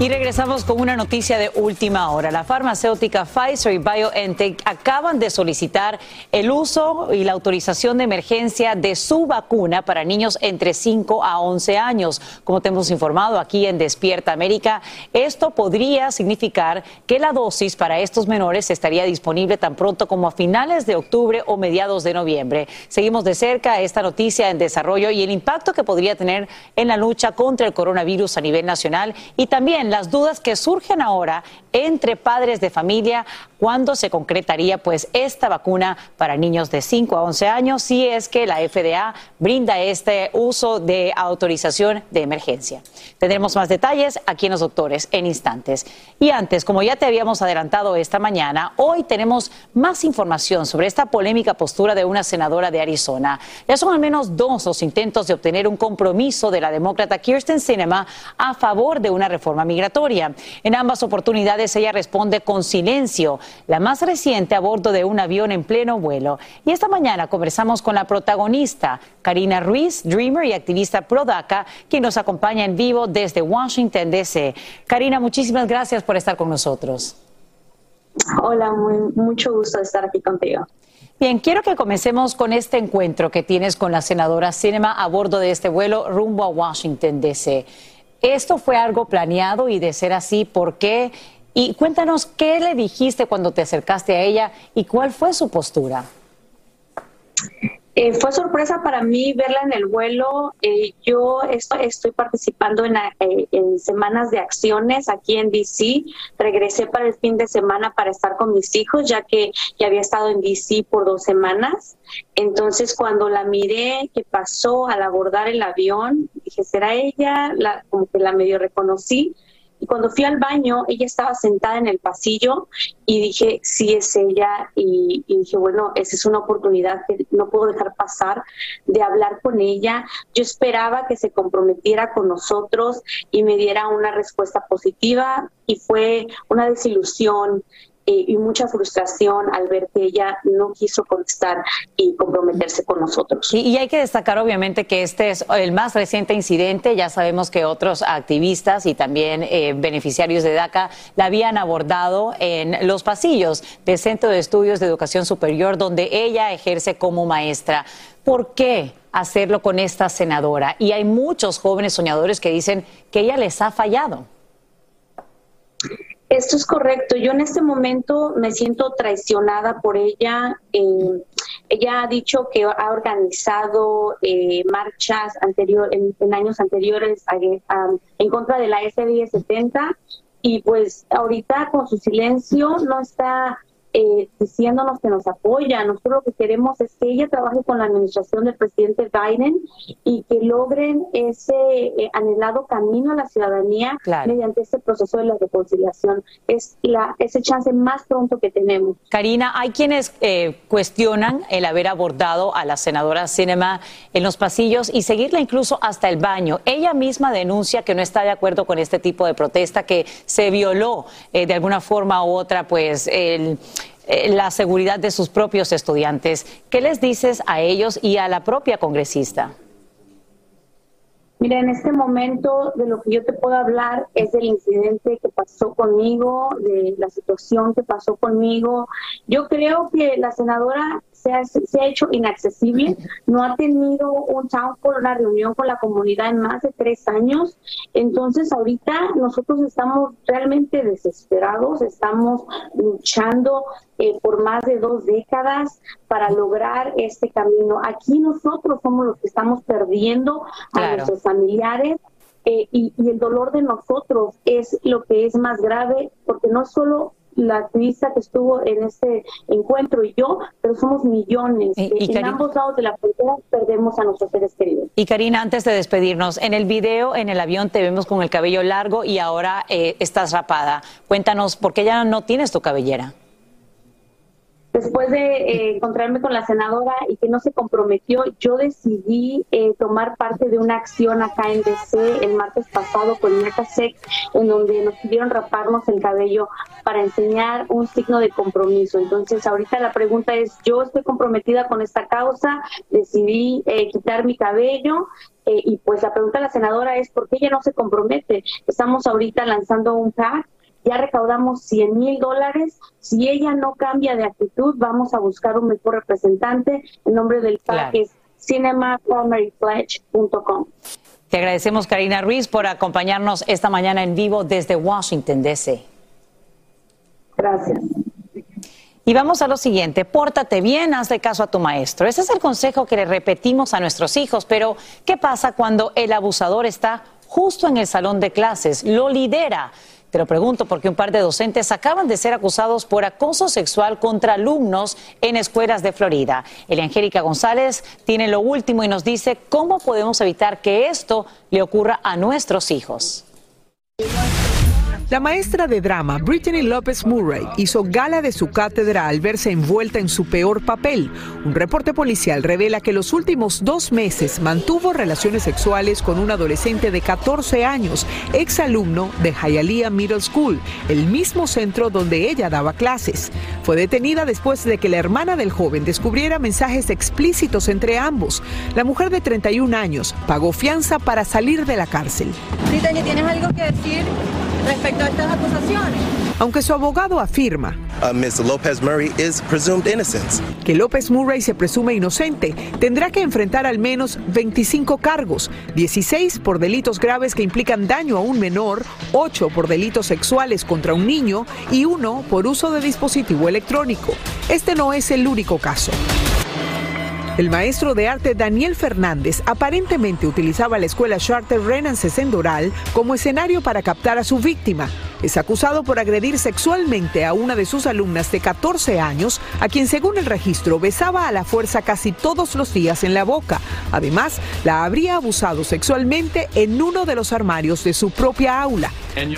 Y regresamos con una noticia de última hora. La farmacéutica Pfizer y BioNTech acaban de solicitar el uso y la autorización de emergencia de su vacuna para niños entre 5 a 11 años. Como te hemos informado aquí en Despierta América, esto podría significar que la dosis para estos menores estaría disponible tan pronto como a finales de octubre o mediados de noviembre. Seguimos de cerca esta noticia en desarrollo y el impacto que podría tener en la lucha contra el coronavirus a nivel nacional y también las dudas que surgen ahora entre padres de familia cuándo se concretaría pues esta vacuna para niños de 5 a 11 años si es que la FDA brinda este uso de autorización de emergencia. Tendremos más detalles aquí en los doctores en instantes. Y antes, como ya te habíamos adelantado esta mañana, hoy tenemos más información sobre esta polémica postura de una senadora de Arizona. Ya son al menos dos los intentos de obtener un compromiso de la demócrata Kirsten Sinema a favor de una reforma migratoria. En ambas oportunidades ella responde con silencio, la más reciente a bordo de un avión en pleno vuelo. Y esta mañana conversamos con la protagonista, Karina Ruiz, dreamer y activista pro DACA, quien nos acompaña en vivo desde Washington, D.C. Karina, muchísimas gracias por estar con nosotros. Hola, muy, mucho gusto de estar aquí contigo. Bien, quiero que comencemos con este encuentro que tienes con la senadora Cinema a bordo de este vuelo rumbo a Washington, D.C. ¿Esto fue algo planeado y de ser así, por qué? Y cuéntanos qué le dijiste cuando te acercaste a ella y cuál fue su postura. Eh, fue sorpresa para mí verla en el vuelo. Eh, yo estoy, estoy participando en, eh, en, semanas de acciones aquí en DC. Regresé para el fin de semana para estar con mis hijos, ya que ya había estado en DC por dos semanas. Entonces, cuando la miré que pasó al abordar el avión, dije, ¿será ella? La, como que la medio reconocí. Y cuando fui al baño, ella estaba sentada en el pasillo y dije, sí es ella. Y, y, dije, bueno, esa es una oportunidad que no puedo dejar pasar de hablar con ella. Yo esperaba que se comprometiera con nosotros y me diera una respuesta positiva y fue una desilusión y mucha frustración al ver que ella no quiso contestar y comprometerse con nosotros. Y, y, hay que destacar obviamente que este es el más reciente incidente. Ya sabemos que otros activistas y también eh, beneficiarios de DACA la habían abordado en los pasillos del Centro de Estudios de Educación Superior, donde ella ejerce como maestra. ¿Por qué hacerlo con esta senadora? Y hay muchos jóvenes soñadores que dicen que ella les ha fallado. Esto es correcto. Yo en este momento me siento traicionada por ella. Eh, ella ha dicho que ha organizado eh, marchas anterior, en, años anteriores en contra de la SB 70 y pues ahorita con su silencio no está eh, diciéndonos que nos apoya. Nosotros lo que queremos es que ella trabaje con la administración del presidente Biden y que logren ese eh, anhelado camino a la ciudadanía mediante este proceso de la reconciliación. Es la, ese chance más pronto que tenemos. Karina, hay quienes eh, cuestionan el haber abordado a la senadora Cinema en los pasillos y seguirla incluso hasta el baño. Ella misma denuncia que no está de acuerdo con este tipo de protesta, que se violó de alguna forma u otra, pues el eh, la seguridad de sus propios estudiantes. ¿Qué les dices a ellos y a la propia congresista? Mira, en este momento de lo que yo te puedo hablar es del incidente que pasó conmigo, de la situación que pasó conmigo. Yo creo que la senadora se ha, se ha hecho inaccesible, no ha tenido un town por una reunión con la comunidad en más de tres años. Entonces, ahorita nosotros estamos realmente desesperados, estamos luchando eh, por más de dos décadas para lograr este camino. Aquí nosotros somos los que estamos perdiendo a nuestros familiares eh, y, y, el dolor de nosotros es lo que es más grave porque no solo la activista que estuvo en este encuentro y yo, pero somos millones. Y, en ambos lados de la frontera perdemos a nuestros seres queridos. Y Karina, antes de despedirnos, en el video, en el avión te vemos con el cabello largo y ahora eh, estás rapada. Cuéntanos, ¿por qué ya no tienes tu cabellera? Después de eh, encontrarme con la senadora y que no se comprometió, yo decidí eh, tomar parte de una acción acá en DC el martes pasado con Sec, en donde nos pidieron raparnos el cabello para enseñar un signo de compromiso. Entonces, ahorita la pregunta es, yo estoy comprometida con esta causa, decidí eh, quitar mi cabello y pues la pregunta de la senadora es, ¿por qué ella no se compromete? Estamos ahorita lanzando un pack ya recaudamos 100 mil dólares. Si ella no cambia de actitud, vamos a buscar un mejor representante. El nombre del PAC es cinemaprimarypledge.com. Te agradecemos, Karina Ruiz, por acompañarnos esta mañana en vivo desde Washington, D.C. Gracias. Y vamos a lo siguiente, pórtate bien, hazle caso a tu maestro. Ese es el consejo que le repetimos a nuestros hijos, pero ¿qué pasa cuando el abusador está justo en el salón de clases, lo lidera? Te lo pregunto porque un par de docentes acaban de ser acusados por acoso sexual contra alumnos en escuelas de Florida. Elia Angélica González tiene lo último y nos dice cómo podemos evitar que esto le ocurra a nuestros hijos. La maestra de drama, Brittany López Murray, hizo gala de su cátedra al verse envuelta en su peor papel. Un reporte policial revela que los últimos dos meses mantuvo relaciones sexuales con un adolescente de 14 años, exalumno de Hialeah Middle School, el mismo centro donde ella daba clases. Fue detenida después de que la hermana del joven descubriera mensajes explícitos entre ambos. La mujer de 31 años pagó fianza para salir de la cárcel. Brittany, ¿tienes algo que decir respecto a estas acusaciones. Aunque su abogado afirma uh, Ms. Lopez Murray is presumed innocent. que López Murray se presume inocente, tendrá que enfrentar al menos 25 cargos, 16 por delitos graves que implican daño a un menor, 8 por delitos sexuales contra un niño y uno por uso de dispositivo electrónico. Este no es el único caso. El maestro de arte Daniel Fernández aparentemente utilizaba la escuela Charter Renances en Doral como escenario para captar a su víctima. Es acusado por agredir sexualmente a una de sus alumnas de 14 años, a quien según el registro besaba a la fuerza casi todos los días en la boca. Además, la habría abusado sexualmente en uno de los armarios de su propia aula.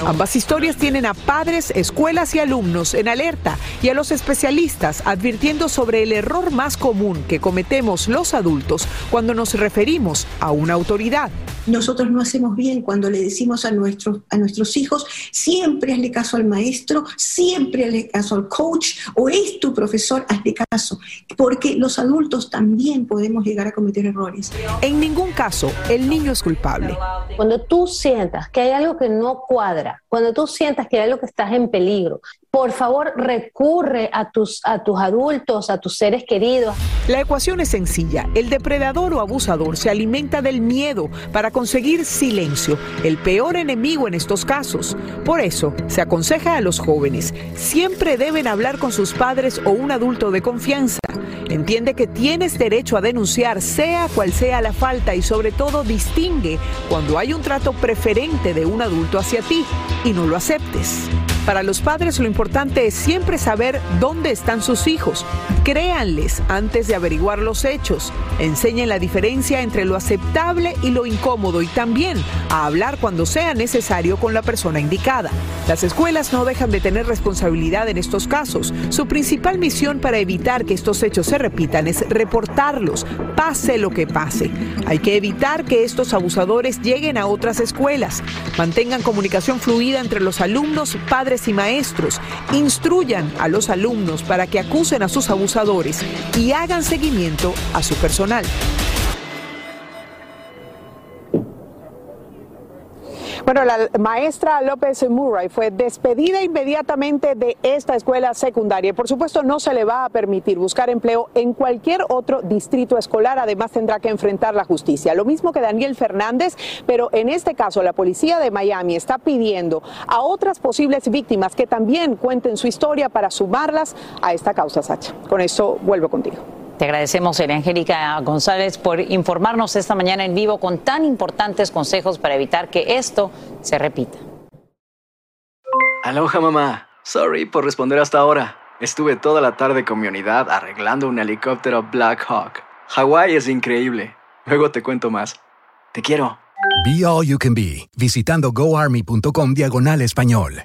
Ambas historias tienen a padres, escuelas y alumnos en alerta y a los especialistas advirtiendo sobre el error más común que cometemos los adultos cuando nos referimos a una autoridad. Nosotros no hacemos bien cuando le decimos a nuestros, a nuestros hijos, siempre hazle caso al maestro, siempre hazle caso al coach o es tu profesor, hazle caso, porque los adultos también podemos llegar a cometer errores. En ningún caso el niño es culpable. Cuando tú sientas que hay algo que no cuadra, cuando tú sientas que hay algo que estás en peligro, por favor recurre a tus, a tus adultos, a tus seres queridos. La ecuación es sencilla. El depredador o abusador se alimenta del miedo para conseguir silencio, el peor enemigo en estos casos. Por eso, se aconseja a los jóvenes, siempre deben hablar con sus padres o un adulto de confianza. Entiende que tienes derecho a denunciar sea cual sea la falta y sobre todo distingue cuando hay un trato preferente de un adulto hacia ti y no lo aceptes. Para los padres lo importante es siempre saber dónde están sus hijos. Créanles antes de averiguar los hechos. Enseñen la diferencia entre lo aceptable y lo incómodo y también a hablar cuando sea necesario con la persona indicada. Las escuelas no dejan de tener responsabilidad en estos casos. Su principal misión para evitar que estos hechos se repitan es reportarlos, pase lo que pase. Hay que evitar que estos abusadores lleguen a otras escuelas. Mantengan comunicación fluida entre los alumnos, padres y maestros. Instruyan a los alumnos para que acusen a sus abusadores y hagan seguimiento a su personal. Bueno, la maestra López Murray fue despedida inmediatamente de esta escuela secundaria por supuesto no se le va a permitir buscar empleo en cualquier otro distrito escolar. Además tendrá que enfrentar la justicia. Lo mismo que Daniel Fernández, pero en este caso la policía de Miami está pidiendo a otras posibles víctimas que también cuenten su historia para sumarlas a esta causa, Sacha. Con eso vuelvo contigo. Te agradecemos, Angélica González, por informarnos esta mañana en vivo con tan importantes consejos para evitar que esto se repita. Aloha, mamá. Sorry por responder hasta ahora. Estuve toda la tarde con mi unidad arreglando un helicóptero Black Hawk. Hawái es increíble. Luego te cuento más. Te quiero. Be All You Can Be, visitando goarmy.com diagonal español.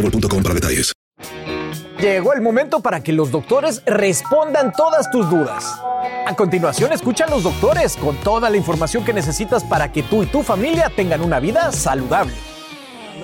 boostmobile.com para detalles. Llegó el momento para que los doctores respondan todas tus dudas. A continuación, escucha a los doctores con toda la información que necesitas para que tú y tu familia tengan una vida saludable.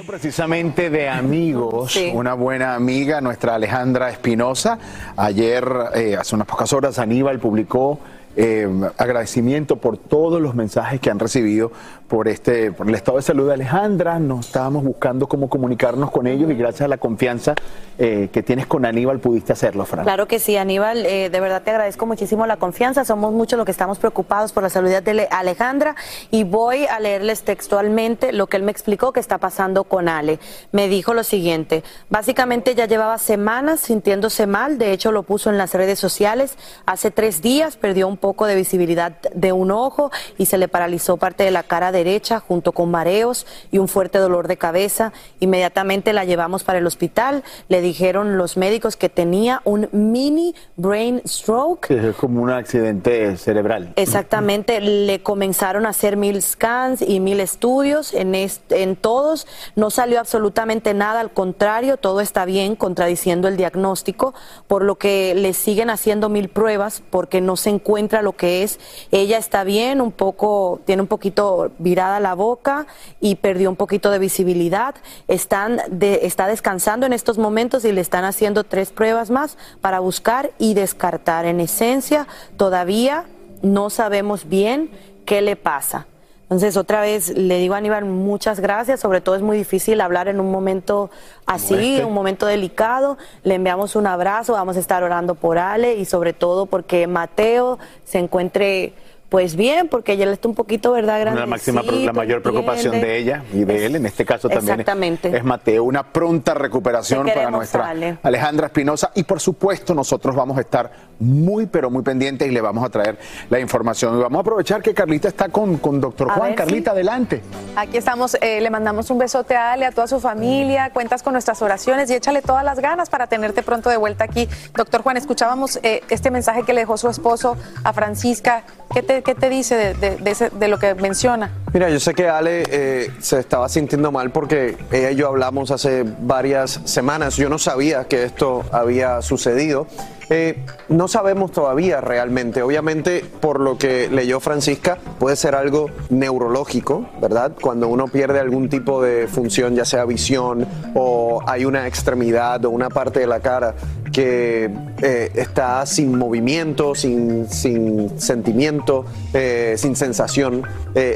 Precisamente de amigos, una buena amiga, nuestra Alejandra Espinosa. Ayer, eh, hace unas pocas horas, Aníbal publicó eh, agradecimiento por todos los mensajes que han recibido por este por el estado de salud de Alejandra. Nos estábamos buscando cómo comunicarnos con ellos y gracias a la confianza eh, que tienes con Aníbal pudiste hacerlo, Fran. Claro que sí, Aníbal, eh, de verdad te agradezco muchísimo la confianza. Somos muchos los que estamos preocupados por la salud de Alejandra y voy a leerles textualmente lo que él me explicó que está pasando con Ale. Me dijo lo siguiente, básicamente ya llevaba semanas sintiéndose mal, de hecho lo puso en las redes sociales. Hace tres días perdió un poco de visibilidad de un ojo y se le paralizó parte de la cara derecha junto con mareos y un fuerte dolor de cabeza. Inmediatamente la llevamos para el hospital. Le dijeron los médicos que tenía un mini brain stroke. Es como un accidente cerebral. Exactamente, le comenzaron a hacer mil scans y mil estudios en, en todos. No salió absolutamente nada, al contrario, todo está bien, contradiciendo el diagnóstico, por lo que le siguen haciendo mil pruebas porque no se encuentra lo que es. Ella está bien, un poco, tiene un poquito virada la boca y perdió un poquito de visibilidad. Están de, está descansando en estos momentos y le están haciendo tres pruebas más para buscar y descartar. En esencia, todavía no sabemos bien qué le pasa. Entonces, otra vez le digo a Aníbal, muchas gracias. Sobre todo es muy difícil hablar en un momento así, un momento delicado. Le enviamos un abrazo, vamos a estar orando por Ale y sobre todo porque Mateo se encuentre Pues bien, porque ella está un poquito, ¿verdad? Grande. La, máxima, la mayor preocupación de ella y de él, en este caso también es Mateo. Una pronta recuperación para nuestra Alejandra Espinosa. Y por supuesto, nosotros vamos a estar muy, pero muy pendientes y le vamos a traer la información. Y vamos a aprovechar que Carlita está con, con doctor Juan. Carlita, adelante. Aquí estamos, eh, le mandamos un besote a Ale, a toda su familia. Cuentas con nuestras oraciones y échale todas las ganas para tenerte pronto de vuelta aquí. Doctor Juan, escuchábamos eh, este mensaje que le dejó su esposo a Francisca. ¿Qué te, qué te dice de, lo que menciona? Mira, yo sé que Ale eh, se estaba sintiendo mal porque ella y yo hablamos hace varias semanas. Yo no sabía que esto había sucedido. Eh, no sabemos todavía realmente. Obviamente, por lo que leyó Francisca, puede ser algo neurológico, ¿verdad? Cuando uno pierde algún tipo de función, ya sea visión o hay una extremidad o una parte de la cara que eh, está sin movimiento, sin, sin sentimiento, eh, sin sensación,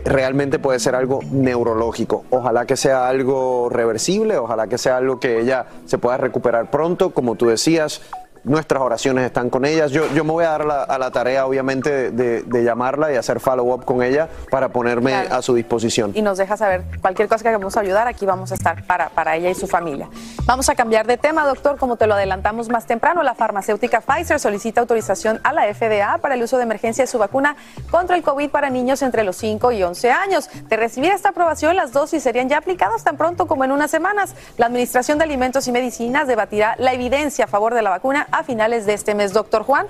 realmente puede ser algo neurológico. Ojalá que sea algo reversible, ojalá que sea algo que ella se pueda recuperar pronto, como tú decías, nuestras oraciones están con ellas. Yo, yo me voy a dar a la tarea, obviamente, de, llamarla y hacer follow-up con ella para ponerme a su disposición. Y nos deja saber cualquier cosa que hagamos ayudar, aquí vamos a estar para, para ella y su familia. Vamos a cambiar de tema, doctor. Como te lo adelantamos más temprano, la farmacéutica Pfizer solicita autorización a la FDA para el uso de emergencia de su vacuna contra el COVID para niños entre los 5 y 11 años. De recibir esta aprobación, las dosis serían ya aplicadas tan pronto como en unas semanas. La Administración de Alimentos y Medicinas debatirá la evidencia a favor de la vacuna a finales de este mes. Doctor Juan,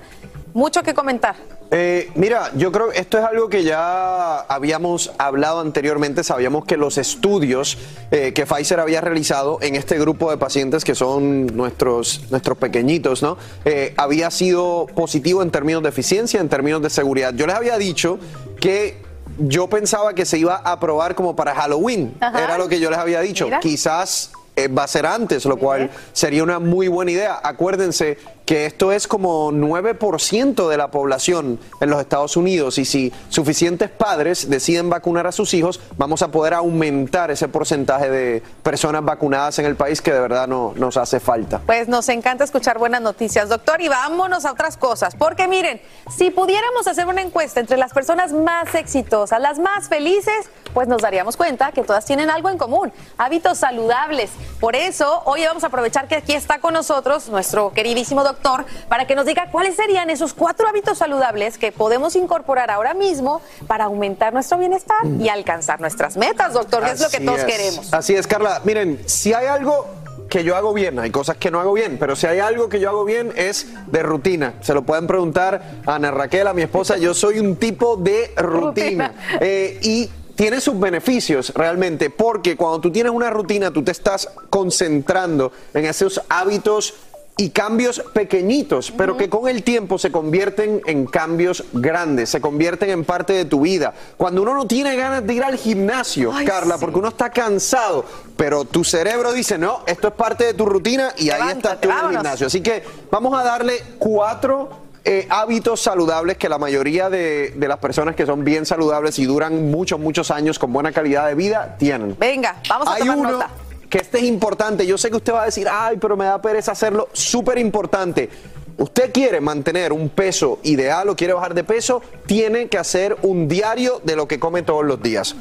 mucho que comentar. Eh, mira, yo creo que esto es algo que ya habíamos hablado anteriormente. Sabíamos que los estudios eh, que Pfizer había realizado en este grupo de pacientes que son nuestros, nuestros pequeñitos, ¿no? Eh, había sido positivo en términos de eficiencia, en términos de seguridad. Yo les había dicho que yo pensaba que se iba a aprobar como para Halloween. Era lo que yo les había dicho. Quizás va a ser antes, lo cual sería una muy buena idea. Acuérdense que esto es como 9% de la población en los Estados Unidos y si suficientes padres deciden vacunar a sus hijos, vamos a poder aumentar ese porcentaje de personas vacunadas en el país que de verdad no, nos hace falta. Pues nos encanta escuchar buenas noticias, doctor, y vámonos a otras cosas, porque miren, si pudiéramos hacer una encuesta entre las personas más exitosas, las más felices, pues nos daríamos cuenta que todas tienen algo en común, hábitos saludables. Por eso, hoy vamos a aprovechar que aquí está con nosotros nuestro queridísimo doctor doctor para que nos diga cuáles serían esos cuatro hábitos saludables que podemos incorporar ahora mismo para aumentar nuestro bienestar y alcanzar nuestras metas, doctor, que es lo que todos queremos. Así es, Carla. Miren, si hay algo que yo hago bien, hay cosas que no hago bien, pero si hay algo que yo hago bien es de rutina. Se lo pueden preguntar a Ana Raquel, a mi esposa, yo soy un tipo de rutina. Eh, y tiene sus beneficios realmente, porque cuando tú tienes una rutina, tú te estás concentrando en esos hábitos y cambios pequeñitos, pero que con el tiempo se convierten en cambios grandes, se convierten en parte de tu vida. Cuando uno no tiene ganas de ir al gimnasio, Carla, porque uno está cansado, pero tu cerebro dice, no, esto es parte de tu rutina y ahí estás tú en el gimnasio. Así que vamos a darle cuatro eh, hábitos saludables que la mayoría de, las personas que son bien saludables y duran muchos, muchos años con buena calidad de vida tienen. Venga, vamos a tomar nota que este es importante. Yo sé que usted va a decir, ay, pero me da pereza hacerlo. Súper importante. Usted quiere mantener un peso ideal o quiere bajar de peso, tiene que hacer un diario de lo que come todos los días.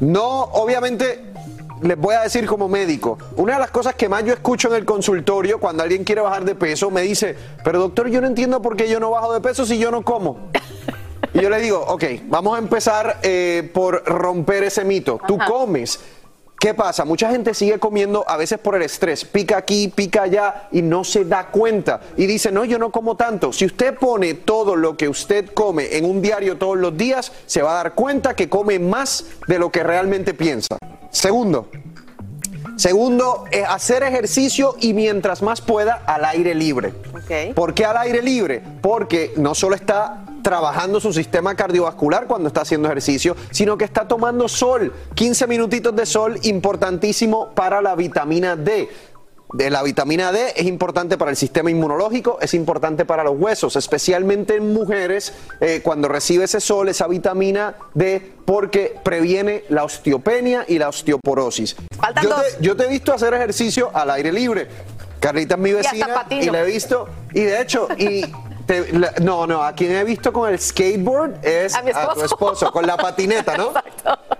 No, obviamente, les voy a decir como médico, una de las cosas que más yo escucho en el consultorio cuando alguien quiere bajar de peso, me dice, pero doctor, yo no entiendo por qué yo no bajo de peso si yo no como. Y yo le digo, ok, vamos a empezar eh, por romper ese mito. Tú comes ¿Qué pasa? Mucha gente sigue comiendo a veces por el estrés, pica aquí, pica allá y no se da cuenta y dice, no, yo no como tanto. Si usted pone todo lo que usted come en un diario todos los días, se va a dar cuenta que come más de lo que realmente piensa. Segundo, Segundo, es hacer ejercicio y mientras más pueda al aire libre. ¿Por qué al aire libre? Porque no solo está trabajando su sistema cardiovascular cuando está haciendo ejercicio, sino que está tomando sol. 15 minutitos de sol, importantísimo para la vitamina D de la vitamina D es importante para el sistema inmunológico, es importante para los huesos, especialmente en mujeres eh, cuando recibe ese sol, esa vitamina D, porque previene la osteopenia y la osteoporosis. Yo te, yo te, he visto hacer ejercicio al aire libre. Carlita es mi vecina y, y la he visto, y de hecho, y Te- la- no, no, a quien he visto con el skateboard es A mi tu esposo. con la patineta, ¿no?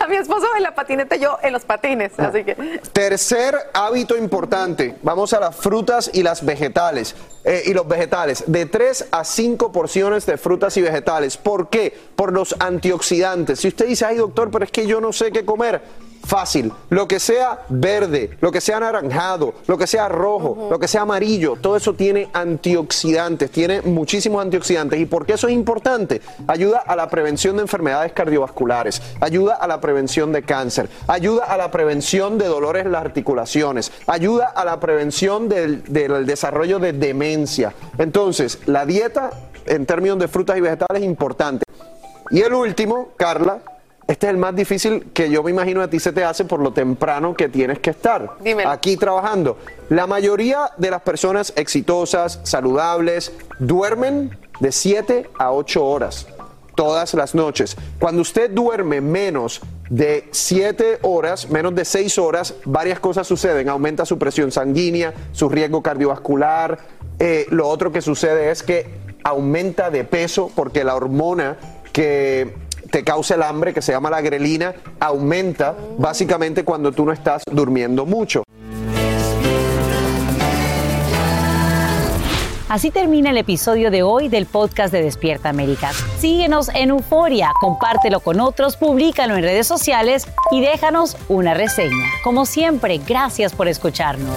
A mi esposo en la patineta, yo en los patines, así que... Tercer hábito importante, vamos a las frutas y las vegetales. eh, y los vegetales, de 3 a 5 porciones de frutas y vegetales. ¿Por qué? Por los antioxidantes. Si usted dice, ay doctor, pero es que yo no sé qué comer. Fácil, lo que sea verde, lo que sea anaranjado, lo que sea rojo, lo que sea amarillo, todo eso tiene antioxidantes, tiene muchísimos antioxidantes. ¿Y por qué eso es importante? Ayuda a la prevención de enfermedades cardiovasculares, ayuda a la prevención de cáncer, ayuda a la prevención de dolores en las articulaciones, ayuda a la prevención del, del desarrollo de demencia. Entonces, la dieta en términos de frutas y vegetales es importante. Y el último, Carla, este es el más difícil que yo me imagino a ti se te hace por lo temprano que tienes que estar Dímelo. aquí trabajando. La mayoría de las personas exitosas, saludables, duermen de 7 a 8 horas todas las noches. Cuando usted duerme menos de 7 horas, menos de 6 horas, varias cosas suceden. Aumenta su presión sanguínea, su riesgo cardiovascular. Eh, lo otro que sucede es que aumenta de peso porque la hormona que te causa el hambre, que se llama la grelina, aumenta básicamente cuando tú no estás durmiendo mucho. Así termina el episodio de hoy del podcast de Despierta América. Síguenos en Euforia, compártelo con otros, públicalo en redes sociales y déjanos una reseña. Como siempre, gracias por escucharnos.